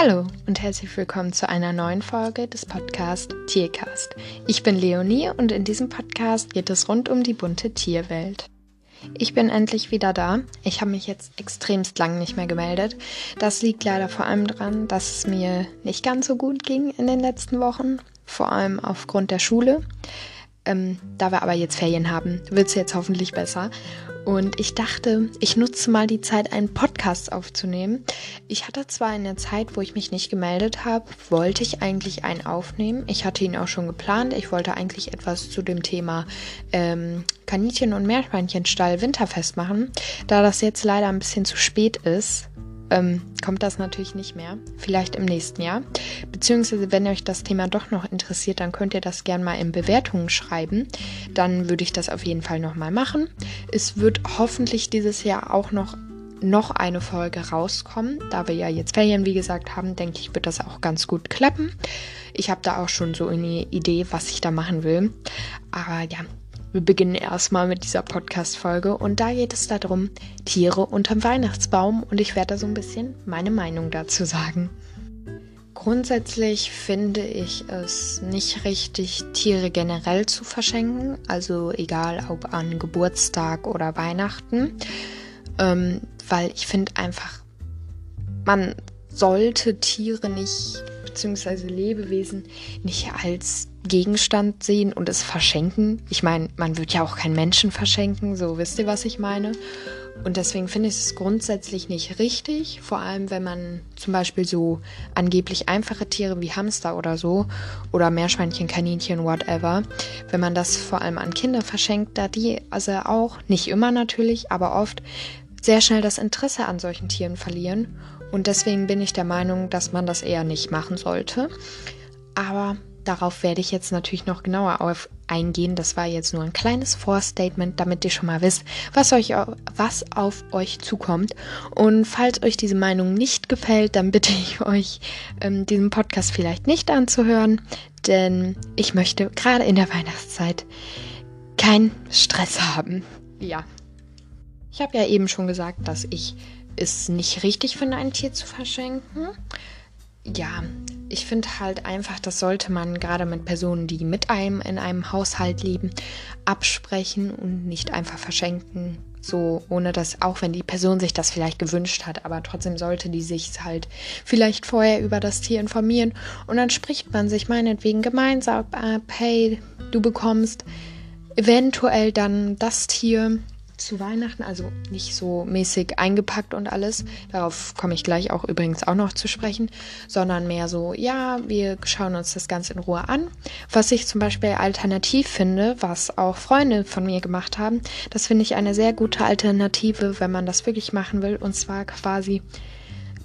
Hallo und herzlich willkommen zu einer neuen Folge des Podcasts Tiercast. Ich bin Leonie und in diesem Podcast geht es rund um die bunte Tierwelt. Ich bin endlich wieder da. Ich habe mich jetzt extremst lang nicht mehr gemeldet. Das liegt leider vor allem daran, dass es mir nicht ganz so gut ging in den letzten Wochen, vor allem aufgrund der Schule. Ähm, da wir aber jetzt Ferien haben, wird es jetzt hoffentlich besser. Und ich dachte, ich nutze mal die Zeit, einen Podcast aufzunehmen. Ich hatte zwar in der Zeit, wo ich mich nicht gemeldet habe, wollte ich eigentlich einen aufnehmen. Ich hatte ihn auch schon geplant. Ich wollte eigentlich etwas zu dem Thema ähm, Kaninchen- und Meerschweinchenstall Winterfest machen. Da das jetzt leider ein bisschen zu spät ist, ähm, kommt das natürlich nicht mehr. Vielleicht im nächsten Jahr. Beziehungsweise, wenn euch das Thema doch noch interessiert, dann könnt ihr das gerne mal in Bewertungen schreiben. Dann würde ich das auf jeden Fall nochmal machen. Es wird hoffentlich dieses Jahr auch noch noch eine Folge rauskommen. Da wir ja jetzt Ferien, wie gesagt, haben, denke ich, wird das auch ganz gut klappen. Ich habe da auch schon so eine Idee, was ich da machen will. Aber ja, wir beginnen erstmal mit dieser Podcast-Folge und da geht es darum, Tiere unterm Weihnachtsbaum und ich werde da so ein bisschen meine Meinung dazu sagen. Grundsätzlich finde ich es nicht richtig, Tiere generell zu verschenken, also egal ob an Geburtstag oder Weihnachten, ähm, weil ich finde einfach, man sollte Tiere nicht, beziehungsweise Lebewesen nicht als Gegenstand sehen und es verschenken. Ich meine, man wird ja auch keinen Menschen verschenken, so wisst ihr, was ich meine. Und deswegen finde ich es grundsätzlich nicht richtig, vor allem wenn man zum Beispiel so angeblich einfache Tiere wie Hamster oder so oder Meerschweinchen, Kaninchen, whatever, wenn man das vor allem an Kinder verschenkt, da die also auch, nicht immer natürlich, aber oft sehr schnell das Interesse an solchen Tieren verlieren. Und deswegen bin ich der Meinung, dass man das eher nicht machen sollte. Aber Darauf werde ich jetzt natürlich noch genauer auf eingehen. Das war jetzt nur ein kleines Vorstatement, damit ihr schon mal wisst, was, euch, was auf euch zukommt. Und falls euch diese Meinung nicht gefällt, dann bitte ich euch, ähm, diesen Podcast vielleicht nicht anzuhören, denn ich möchte gerade in der Weihnachtszeit keinen Stress haben. Ja. Ich habe ja eben schon gesagt, dass ich es nicht richtig finde, ein Tier zu verschenken. Ja, ich finde halt einfach, das sollte man gerade mit Personen, die mit einem in einem Haushalt leben, absprechen und nicht einfach verschenken. So, ohne dass, auch wenn die Person sich das vielleicht gewünscht hat, aber trotzdem sollte die sich halt vielleicht vorher über das Tier informieren und dann spricht man sich meinetwegen gemeinsam ab, hey, du bekommst eventuell dann das Tier zu Weihnachten, also nicht so mäßig eingepackt und alles. Darauf komme ich gleich auch übrigens auch noch zu sprechen, sondern mehr so, ja, wir schauen uns das Ganze in Ruhe an. Was ich zum Beispiel alternativ finde, was auch Freunde von mir gemacht haben, das finde ich eine sehr gute Alternative, wenn man das wirklich machen will. Und zwar quasi,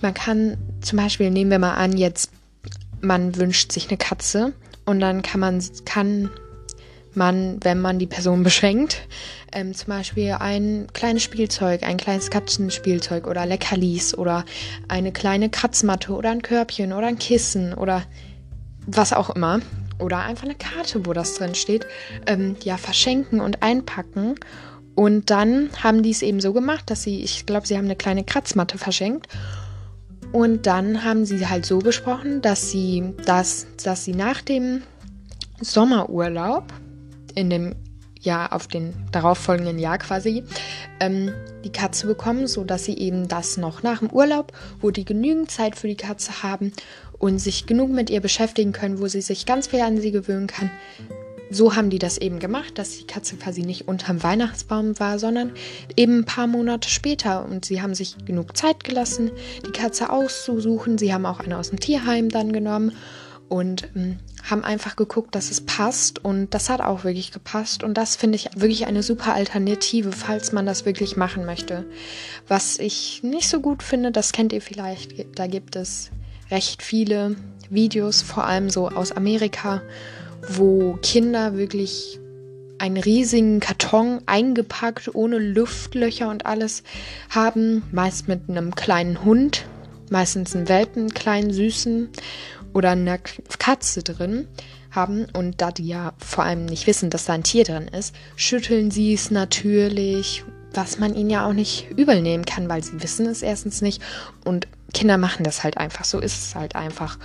man kann zum Beispiel, nehmen wir mal an, jetzt man wünscht sich eine Katze und dann kann man, kann man, wenn man die Person beschenkt, ähm, zum Beispiel ein kleines Spielzeug, ein kleines Katzenspielzeug oder Leckerlis oder eine kleine Kratzmatte oder ein Körbchen oder ein Kissen oder was auch immer oder einfach eine Karte, wo das drin steht, ähm, ja, verschenken und einpacken. Und dann haben die es eben so gemacht, dass sie, ich glaube, sie haben eine kleine Kratzmatte verschenkt. Und dann haben sie halt so besprochen, dass sie das, dass sie nach dem Sommerurlaub in dem Jahr auf den darauffolgenden Jahr quasi ähm, die Katze bekommen, so dass sie eben das noch nach dem Urlaub, wo die genügend Zeit für die Katze haben und sich genug mit ihr beschäftigen können, wo sie sich ganz viel an sie gewöhnen kann. So haben die das eben gemacht, dass die Katze quasi nicht unterm Weihnachtsbaum war, sondern eben ein paar Monate später. Und sie haben sich genug Zeit gelassen, die Katze auszusuchen. Sie haben auch eine aus dem Tierheim dann genommen und ähm, haben einfach geguckt, dass es passt und das hat auch wirklich gepasst und das finde ich wirklich eine super Alternative, falls man das wirklich machen möchte. Was ich nicht so gut finde, das kennt ihr vielleicht, da gibt es recht viele Videos, vor allem so aus Amerika, wo Kinder wirklich einen riesigen Karton eingepackt, ohne Luftlöcher und alles haben, meist mit einem kleinen Hund, meistens einen Welpen, kleinen süßen oder eine Katze drin haben und da die ja vor allem nicht wissen, dass da ein Tier drin ist, schütteln sie es natürlich, was man ihnen ja auch nicht übel nehmen kann, weil sie wissen es erstens nicht und Kinder machen das halt einfach, so ist es halt einfach.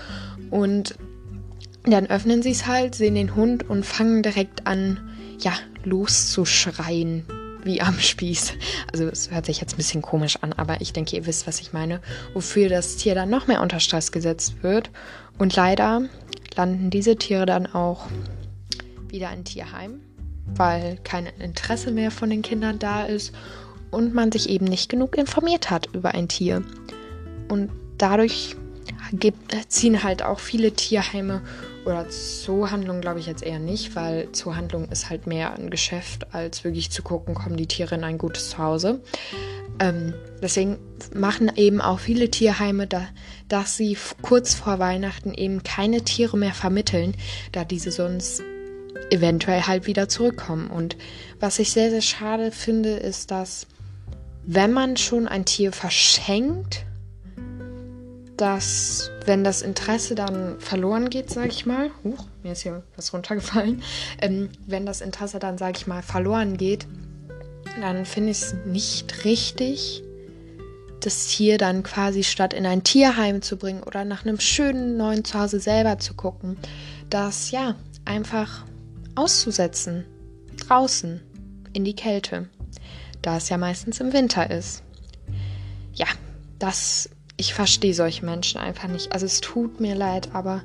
Und dann öffnen sie es halt, sehen den Hund und fangen direkt an, ja, loszuschreien, wie am Spieß. Also es hört sich jetzt ein bisschen komisch an, aber ich denke, ihr wisst, was ich meine. Wofür das Tier dann noch mehr unter Stress gesetzt wird. Und leider landen diese Tiere dann auch wieder in Tierheim, weil kein Interesse mehr von den Kindern da ist und man sich eben nicht genug informiert hat über ein Tier. Und dadurch ziehen halt auch viele Tierheime oder Zoohandlungen glaube ich jetzt eher nicht, weil Zoohandlung ist halt mehr ein Geschäft, als wirklich zu gucken, kommen die Tiere in ein gutes Zuhause. Ähm, deswegen machen eben auch viele Tierheime, da, dass sie kurz vor Weihnachten eben keine Tiere mehr vermitteln, da diese sonst eventuell halt wieder zurückkommen. Und was ich sehr, sehr schade finde, ist, dass wenn man schon ein Tier verschenkt, dass wenn das Interesse dann verloren geht, sage ich mal, huch, mir ist hier was runtergefallen, ähm, wenn das Interesse dann, sage ich mal, verloren geht, dann finde ich es nicht richtig, das Tier dann quasi statt in ein Tierheim zu bringen oder nach einem schönen neuen Zuhause selber zu gucken, das ja einfach auszusetzen, draußen, in die Kälte, da es ja meistens im Winter ist. Ja, das ich verstehe solche Menschen einfach nicht. Also es tut mir leid, aber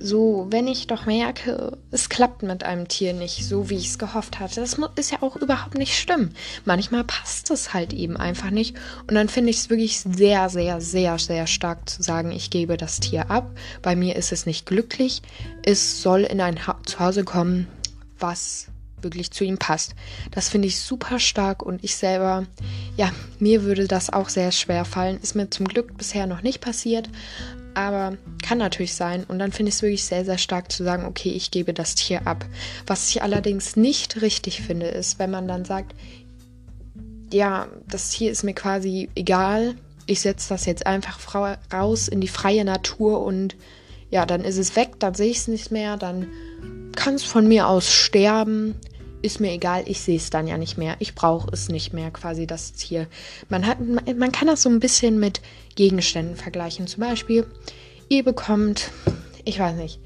so, wenn ich doch merke, es klappt mit einem Tier nicht so, wie ich es gehofft hatte, das ist ja auch überhaupt nicht schlimm. Manchmal passt es halt eben einfach nicht. Und dann finde ich es wirklich sehr, sehr, sehr, sehr stark zu sagen, ich gebe das Tier ab. Bei mir ist es nicht glücklich. Es soll in ein ha Zuhause kommen, was wirklich zu ihm passt. Das finde ich super stark und ich selber, ja, mir würde das auch sehr schwer fallen. Ist mir zum Glück bisher noch nicht passiert, aber kann natürlich sein. Und dann finde ich es wirklich sehr, sehr stark zu sagen, okay, ich gebe das Tier ab. Was ich allerdings nicht richtig finde, ist, wenn man dann sagt, ja, das Tier ist mir quasi egal. Ich setze das jetzt einfach raus in die freie Natur und ja, dann ist es weg, dann sehe ich es nicht mehr, dann kann es von mir aus sterben. Ist mir egal, ich sehe es dann ja nicht mehr. Ich brauche es nicht mehr, quasi das Tier. Man, hat, man kann das so ein bisschen mit Gegenständen vergleichen. Zum Beispiel, ihr bekommt, ich weiß nicht,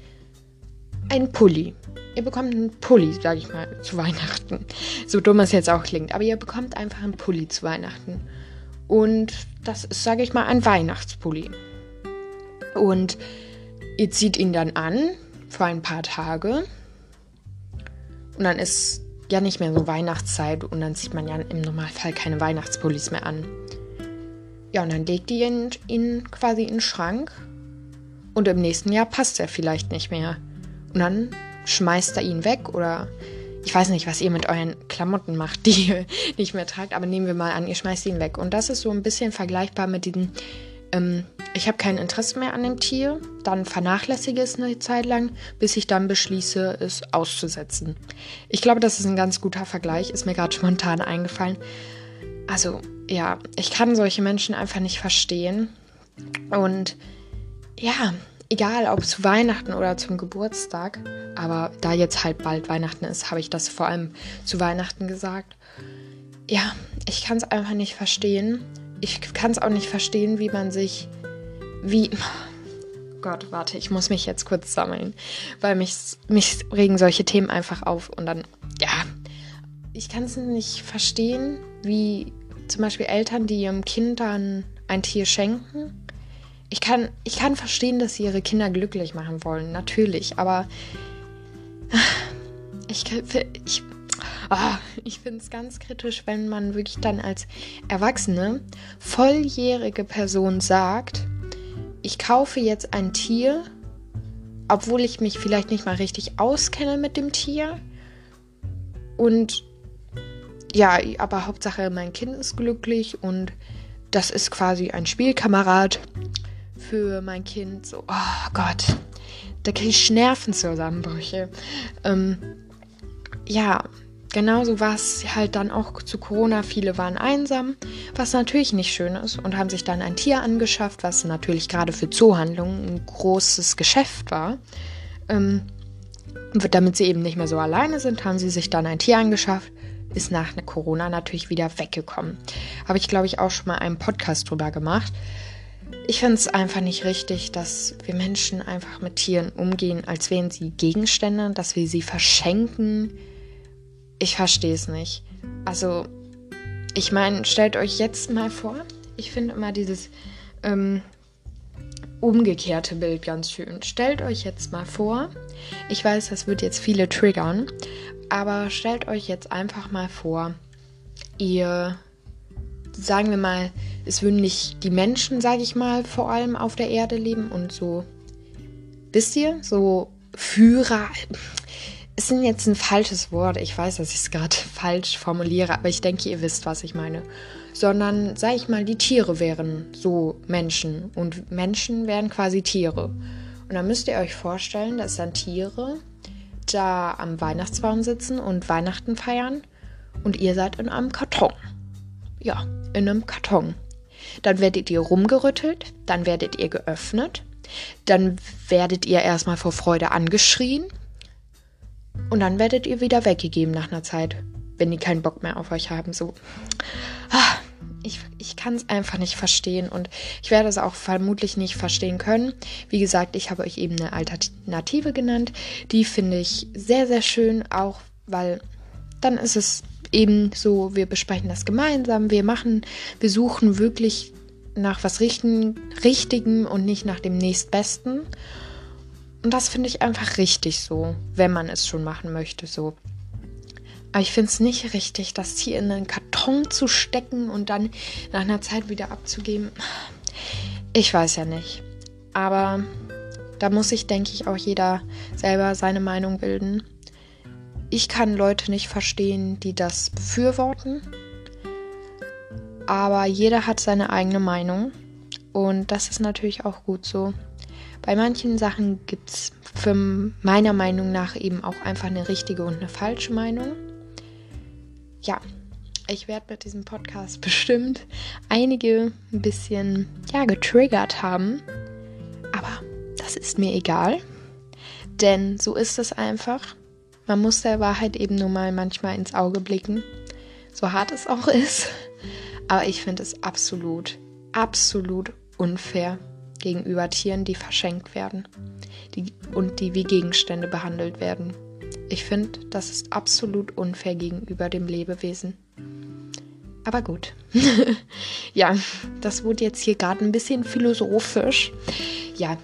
einen Pulli. Ihr bekommt einen Pulli, sage ich mal, zu Weihnachten. So dumm es jetzt auch klingt. Aber ihr bekommt einfach einen Pulli zu Weihnachten. Und das ist, sage ich mal, ein Weihnachtspulli. Und ihr zieht ihn dann an für ein paar Tage. Und dann ist ja nicht mehr so Weihnachtszeit und dann zieht man ja im Normalfall keine Weihnachtspullis mehr an. Ja, und dann legt ihr ihn, ihn quasi in den Schrank und im nächsten Jahr passt er vielleicht nicht mehr. Und dann schmeißt er ihn weg oder ich weiß nicht, was ihr mit euren Klamotten macht, die ihr nicht mehr tragt, aber nehmen wir mal an, ihr schmeißt ihn weg. Und das ist so ein bisschen vergleichbar mit diesen ähm, ich habe kein Interesse mehr an dem Tier, dann vernachlässige es eine Zeit lang, bis ich dann beschließe, es auszusetzen. Ich glaube, das ist ein ganz guter Vergleich, ist mir gerade spontan eingefallen. Also ja, ich kann solche Menschen einfach nicht verstehen. Und ja, egal ob zu Weihnachten oder zum Geburtstag, aber da jetzt halt bald Weihnachten ist, habe ich das vor allem zu Weihnachten gesagt. Ja, ich kann es einfach nicht verstehen ich kann es auch nicht verstehen, wie man sich, wie, Gott, warte, ich muss mich jetzt kurz sammeln, weil mich, mich regen solche Themen einfach auf und dann, ja, ich kann es nicht verstehen, wie zum Beispiel Eltern, die ihrem Kind dann ein Tier schenken. Ich kann, ich kann verstehen, dass sie ihre Kinder glücklich machen wollen, natürlich, aber ich, ich Oh, ich finde es ganz kritisch, wenn man wirklich dann als erwachsene, volljährige Person sagt, ich kaufe jetzt ein Tier, obwohl ich mich vielleicht nicht mal richtig auskenne mit dem Tier. Und ja, aber Hauptsache mein Kind ist glücklich und das ist quasi ein Spielkamerad für mein Kind. So, oh Gott, da kriege ich Nervenzusammenbrüche. Ähm, ja, Genauso war es halt dann auch zu Corona. Viele waren einsam, was natürlich nicht schön ist und haben sich dann ein Tier angeschafft, was natürlich gerade für Zoohandlungen ein großes Geschäft war. Ähm, damit sie eben nicht mehr so alleine sind, haben sie sich dann ein Tier angeschafft. ist nach Corona natürlich wieder weggekommen. Habe ich, glaube ich, auch schon mal einen Podcast drüber gemacht. Ich finde es einfach nicht richtig, dass wir Menschen einfach mit Tieren umgehen, als wären sie Gegenstände, dass wir sie verschenken. Ich verstehe es nicht. Also, ich meine, stellt euch jetzt mal vor, ich finde immer dieses ähm, umgekehrte Bild ganz schön. Stellt euch jetzt mal vor, ich weiß, das wird jetzt viele triggern, aber stellt euch jetzt einfach mal vor, ihr, sagen wir mal, es würden nicht die Menschen, sage ich mal, vor allem auf der Erde leben und so, wisst ihr, so Führer. Es ist jetzt ein falsches Wort. Ich weiß, dass ich es gerade falsch formuliere, aber ich denke, ihr wisst, was ich meine. Sondern, sag ich mal, die Tiere wären so Menschen und Menschen wären quasi Tiere. Und dann müsst ihr euch vorstellen, dass dann Tiere da am Weihnachtsbaum sitzen und Weihnachten feiern und ihr seid in einem Karton. Ja, in einem Karton. Dann werdet ihr rumgerüttelt, dann werdet ihr geöffnet, dann werdet ihr erstmal vor Freude angeschrien und dann werdet ihr wieder weggegeben nach einer Zeit, wenn die keinen Bock mehr auf euch haben. So. Ah, ich, ich kann es einfach nicht verstehen und ich werde es auch vermutlich nicht verstehen können. Wie gesagt, ich habe euch eben eine Alternative genannt. Die finde ich sehr, sehr schön, auch weil dann ist es eben so, wir besprechen das gemeinsam, wir machen, wir suchen wirklich nach was Richten, Richtigem und nicht nach dem nächstbesten. Und das finde ich einfach richtig so, wenn man es schon machen möchte, so. Aber ich finde es nicht richtig, das hier in einen Karton zu stecken und dann nach einer Zeit wieder abzugeben. Ich weiß ja nicht. Aber da muss sich, denke ich, auch jeder selber seine Meinung bilden. Ich kann Leute nicht verstehen, die das befürworten. Aber jeder hat seine eigene Meinung. Und das ist natürlich auch gut so. Bei manchen Sachen gibt es für meiner Meinung nach eben auch einfach eine richtige und eine falsche Meinung ja, ich werde mit diesem Podcast bestimmt einige ein bisschen ja, getriggert haben. Aber das ist mir egal. Denn so ist es einfach. Man muss der Wahrheit eben nur mal manchmal ins Auge blicken. So hart es auch ist. Aber ich finde es absolut, absolut unfair gegenüber Tieren, die verschenkt werden die, und die wie Gegenstände behandelt werden. Ich finde, das ist absolut unfair gegenüber dem Lebewesen. Aber gut. ja, das wurde jetzt hier gerade ein bisschen philosophisch. Ja,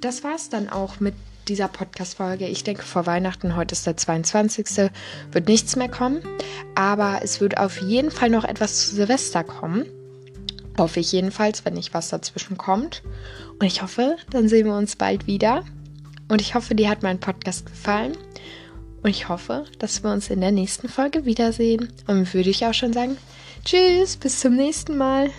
das war es dann auch mit dieser Podcast-Folge. Ich denke, vor Weihnachten, heute ist der 22. wird nichts mehr kommen. Aber es wird auf jeden Fall noch etwas zu Silvester kommen. Hoffe ich jedenfalls, wenn nicht was dazwischen kommt. Und ich hoffe, dann sehen wir uns bald wieder. Und ich hoffe, dir hat mein Podcast gefallen. Und ich hoffe, dass wir uns in der nächsten Folge wiedersehen. Und würde ich auch schon sagen, tschüss, bis zum nächsten Mal.